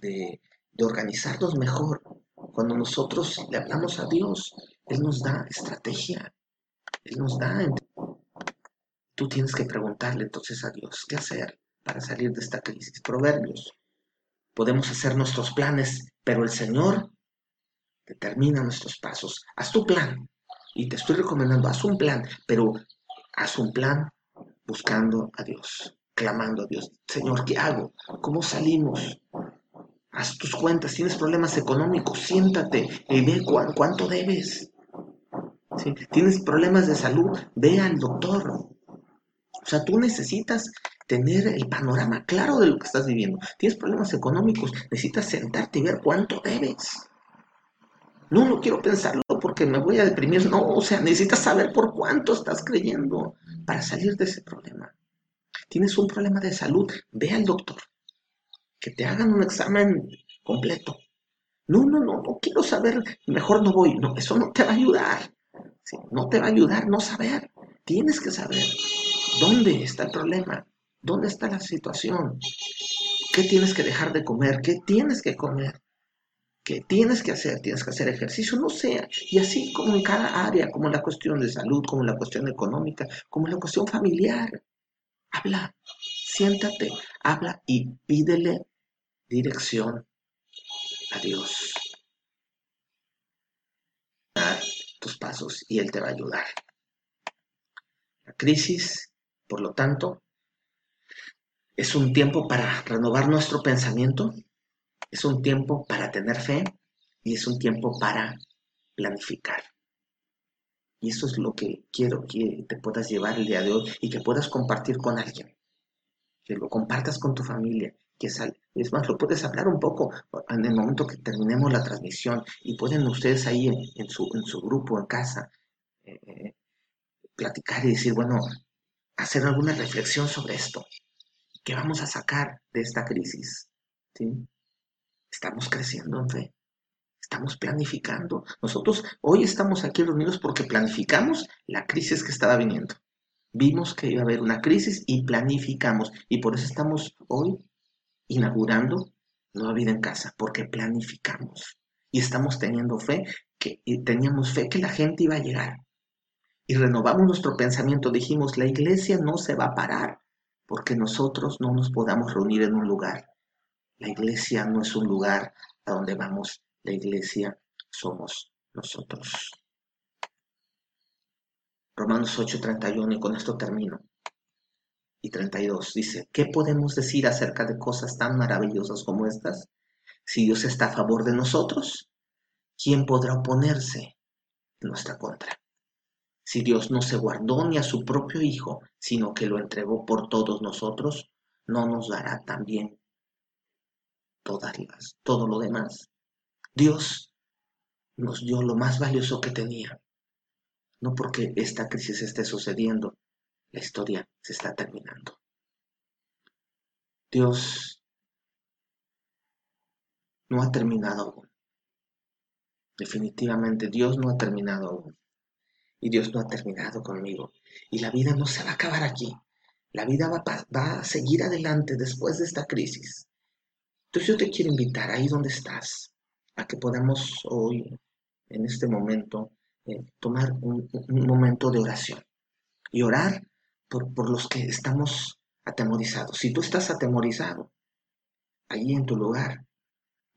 de, de organizarnos mejor. Cuando nosotros le hablamos a Dios, Él nos da estrategia, Él nos da... Tú tienes que preguntarle entonces a Dios, ¿qué hacer para salir de esta crisis? Proverbios Podemos hacer nuestros planes, pero el Señor determina nuestros pasos. Haz tu plan. Y te estoy recomendando, haz un plan, pero haz un plan buscando a Dios, clamando a Dios. Señor, ¿qué hago? ¿Cómo salimos? Haz tus cuentas, tienes problemas económicos, siéntate y ve cuánto debes. Tienes problemas de salud, ve al doctor. O sea, tú necesitas tener el panorama claro de lo que estás viviendo. Tienes problemas económicos, necesitas sentarte y ver cuánto debes. No, no quiero pensarlo porque me voy a deprimir. No, o sea, necesitas saber por cuánto estás creyendo para salir de ese problema. Tienes un problema de salud, ve al doctor. Que te hagan un examen completo. No, no, no, no quiero saber, mejor no voy. No, eso no te va a ayudar. no te va a ayudar no saber. Tienes que saber dónde está el problema. ¿Dónde está la situación? ¿Qué tienes que dejar de comer? ¿Qué tienes que comer? ¿Qué tienes que hacer? Tienes que hacer ejercicio, no sea. Y así como en cada área, como en la cuestión de salud, como en la cuestión económica, como en la cuestión familiar. Habla, siéntate, habla y pídele dirección a Dios. Dar tus pasos y Él te va a ayudar. La crisis, por lo tanto, es un tiempo para renovar nuestro pensamiento, es un tiempo para tener fe y es un tiempo para planificar. Y eso es lo que quiero que te puedas llevar el día de hoy y que puedas compartir con alguien. Que lo compartas con tu familia. Que sal, es más, lo puedes hablar un poco en el momento que terminemos la transmisión y pueden ustedes ahí en, su, en su, grupo, en casa, eh, eh, platicar y decir, bueno, hacer alguna reflexión sobre esto. ¿Qué vamos a sacar de esta crisis? ¿Sí? Estamos creciendo en fe. Estamos planificando. Nosotros hoy estamos aquí reunidos porque planificamos la crisis que estaba viniendo. Vimos que iba a haber una crisis y planificamos. Y por eso estamos hoy inaugurando Nueva Vida en Casa, porque planificamos. Y estamos teniendo fe, que y teníamos fe que la gente iba a llegar. Y renovamos nuestro pensamiento. Dijimos, la iglesia no se va a parar porque nosotros no nos podamos reunir en un lugar. La iglesia no es un lugar a donde vamos, la iglesia somos nosotros. Romanos 8:31 y con esto termino. Y 32 dice, ¿qué podemos decir acerca de cosas tan maravillosas como estas? Si Dios está a favor de nosotros, ¿quién podrá oponerse en nuestra contra? Si Dios no se guardó ni a su propio Hijo, sino que lo entregó por todos nosotros, no nos dará también todas las, todo lo demás. Dios nos dio lo más valioso que tenía. No porque esta crisis esté sucediendo, la historia se está terminando. Dios no ha terminado aún. Definitivamente Dios no ha terminado aún. Y Dios no ha terminado conmigo. Y la vida no se va a acabar aquí. La vida va, a seguir adelante después de esta crisis. Entonces yo te quiero invitar ahí donde estás, a que podamos hoy, en este momento, eh, tomar un, momento de oración y orar por, por los que estamos atemorizados. Si tú estás atemorizado, allí en tu lugar,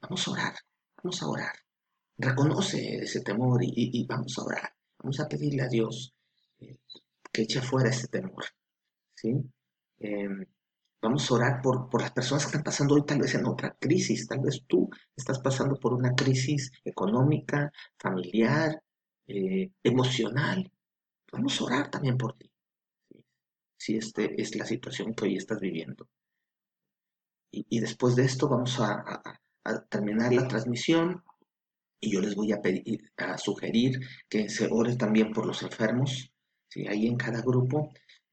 vamos a orar, vamos a orar. Reconoce ese temor y, vamos a orar. Vamos a pedirle a Dios eh, que eche fuera ese temor. ¿sí? Em, vamos a orar por, por las personas que están pasando hoy tal vez en otra crisis. Tal vez tú estás pasando por una crisis económica, familiar, eh, emocional. Vamos a orar también por ti. Si esta es la situación que hoy estás viviendo. Y, después de esto vamos a, terminar la transmisión y yo les voy a, pedir, a sugerir que se ore también por los enfermos. ¿sí? Ahí en cada grupo,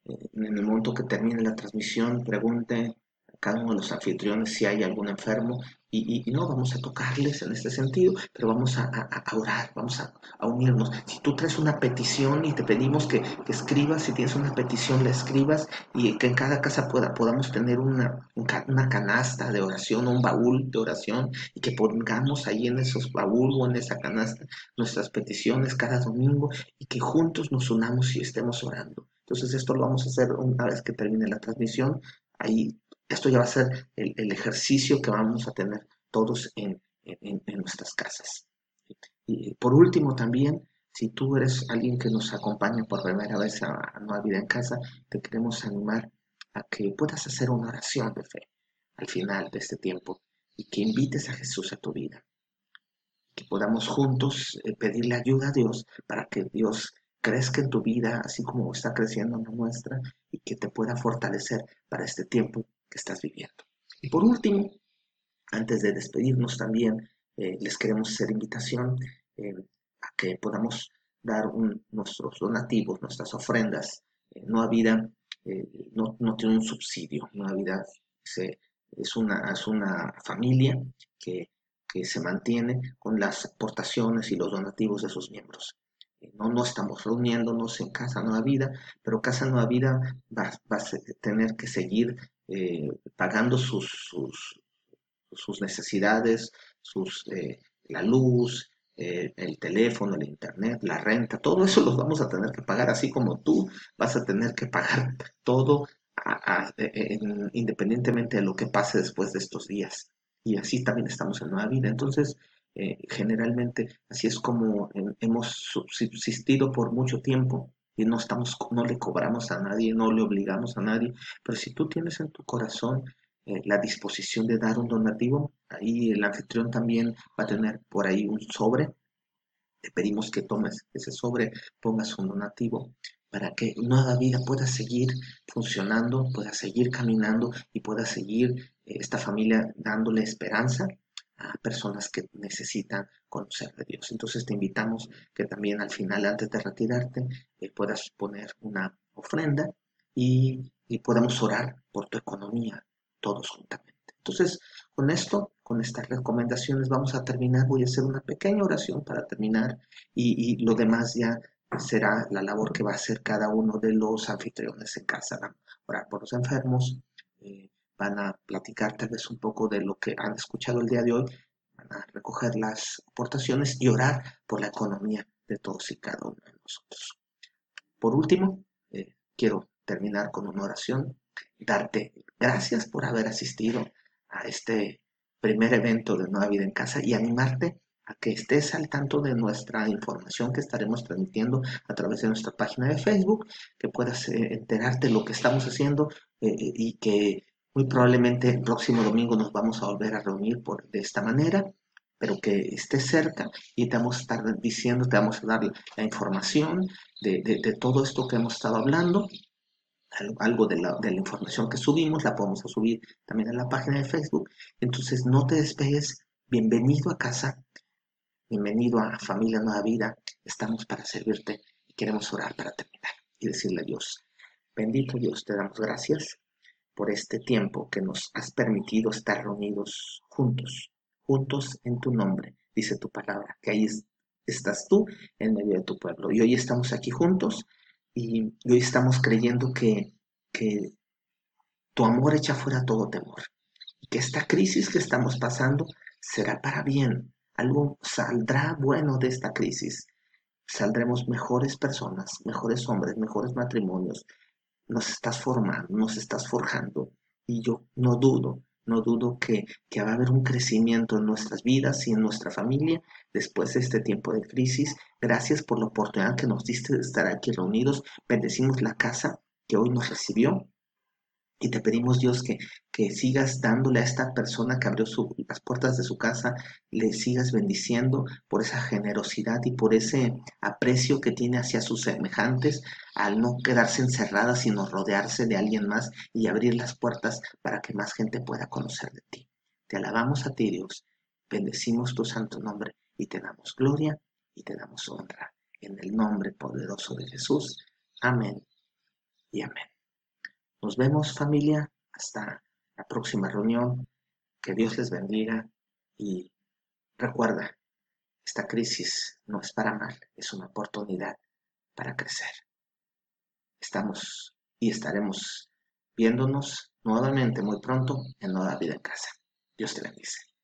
en el momento que termine la transmisión, pregunte a cada uno de los anfitriones si hay algún enfermo y, no vamos a tocarles en este sentido, pero vamos a, orar, vamos a, unirnos. Si tú traes una petición y te pedimos que, escribas, si tienes una petición, la escribas y que en cada casa pueda, podamos tener una, una canasta de oración, un baúl de oración y que pongamos ahí en esos baúl o en esa canasta nuestras peticiones cada domingo y que juntos nos unamos y estemos orando. Entonces esto lo vamos a hacer una vez que termine la transmisión. Ahí esto ya va a ser el, ejercicio que vamos a tener todos en, nuestras casas. Y por último también, si tú eres alguien que nos acompaña por primera vez a, a Nueva Vida en Casa, te queremos animar a que puedas hacer una oración de fe al final de este tiempo y que invites a Jesús a tu vida. Que podamos juntos eh, pedirle ayuda a Dios para que Dios crezca en tu vida así como está creciendo en la nuestra y que te pueda fortalecer para este tiempo que estás viviendo. Y por último, antes de despedirnos también, eh, les queremos hacer invitación eh, a que podamos dar nuestros donativos, nuestras ofrendas. Eh, Nueva Vida no, no, tiene un subsidio, Nueva Vida es, una, es una familia que, que se mantiene con las aportaciones y los donativos de sus miembros. No, no estamos reuniéndonos en Casa Nueva Vida, pero Casa Nueva Vida va, va a tener que seguir eh, pagando sus, sus, necesidades, sus, eh, la luz, eh, el teléfono, el internet, la renta, todo eso los vamos a tener que pagar, así como tú vas a tener que pagar todo independientemente de lo que pase después de estos días. Y así también estamos en nueva vida. Entonces, generalmente así es como hemos subsistido por mucho tiempo y no estamos, no le cobramos a nadie, no le obligamos a nadie, pero si tú tienes en tu corazón eh, la disposición de dar un donativo, ahí el anfitrión también va a tener por ahí un sobre. Te pedimos que tomes ese sobre, pongas un donativo para que Nueva Vida pueda seguir funcionando, pueda seguir caminando y pueda seguir eh, esta familia dándole esperanza a personas que necesitan conocer de Dios. Entonces te invitamos que también al final, antes de retirarte, eh, puedas poner una ofrenda y, y podamos orar por tu economía todos juntamente. Entonces, con esto, con estas recomendaciones, vamos a terminar. Voy a hacer una pequeña oración para terminar y, lo demás ya será la labor que va a hacer cada uno de los anfitriones en casa. Orar por los enfermos, eh, van a platicar tal vez un poco de lo que han escuchado el día de hoy, van a recoger las aportaciones y orar por la economía de todos y cada uno de nosotros. Por último, eh, quiero terminar con una oración, darte gracias por haber asistido a este primer evento de Nueva Vida en Casa y animarte a que estés al tanto de nuestra información que estaremos transmitiendo a través de nuestra página de Facebook, que puedas eh, enterarte de lo que estamos haciendo eh, y que muy probablemente el próximo domingo nos vamos a volver a reunir por, de esta manera, pero que esté cerca y te vamos a estar diciendo, te vamos a dar la información de, todo esto que hemos estado hablando. Algo de la, de la, información que subimos la podemos subir también en la página de Facebook. Entonces no te despegues. Bienvenido a casa. Bienvenido a Familia Nueva Vida. Estamos para servirte y queremos orar para terminar y decirle a Dios, bendito Dios, te damos gracias por este tiempo que nos has permitido estar reunidos juntos, juntos en tu nombre, dice tu palabra, que ahí estás tú en medio de tu pueblo. Y hoy estamos aquí juntos y hoy estamos creyendo que, que Tu amor echa fuera todo temor. Y que esta crisis que estamos pasando será para bien. Algo saldrá bueno de esta crisis. Saldremos mejores personas, mejores hombres, mejores matrimonios. Nos estás formando, nos estás forjando. Y yo no dudo, no dudo que, que, va a haber un crecimiento en nuestras vidas y en nuestra familia después de este tiempo de crisis. Gracias por la oportunidad que nos diste de estar aquí reunidos. Bendecimos la casa que hoy nos recibió. Y te pedimos, Dios, que, que sigas dándole a esta persona que abrió las puertas de su casa, le sigas bendiciendo por esa generosidad y por ese aprecio que tiene hacia sus semejantes, al no quedarse encerrada, sino rodearse de alguien más y abrir las puertas para que más gente pueda conocer de ti. Te alabamos a ti, Dios, bendecimos tu santo nombre y te damos gloria y te damos honra. En el nombre poderoso de Jesús. Amén y amén. Nos vemos familia. Hasta la próxima reunión. Que Dios les bendiga y recuerda, esta crisis no es para mal, es una oportunidad para crecer. Estamos y estaremos viéndonos nuevamente muy pronto en Nueva Vida en Casa. Dios te bendice.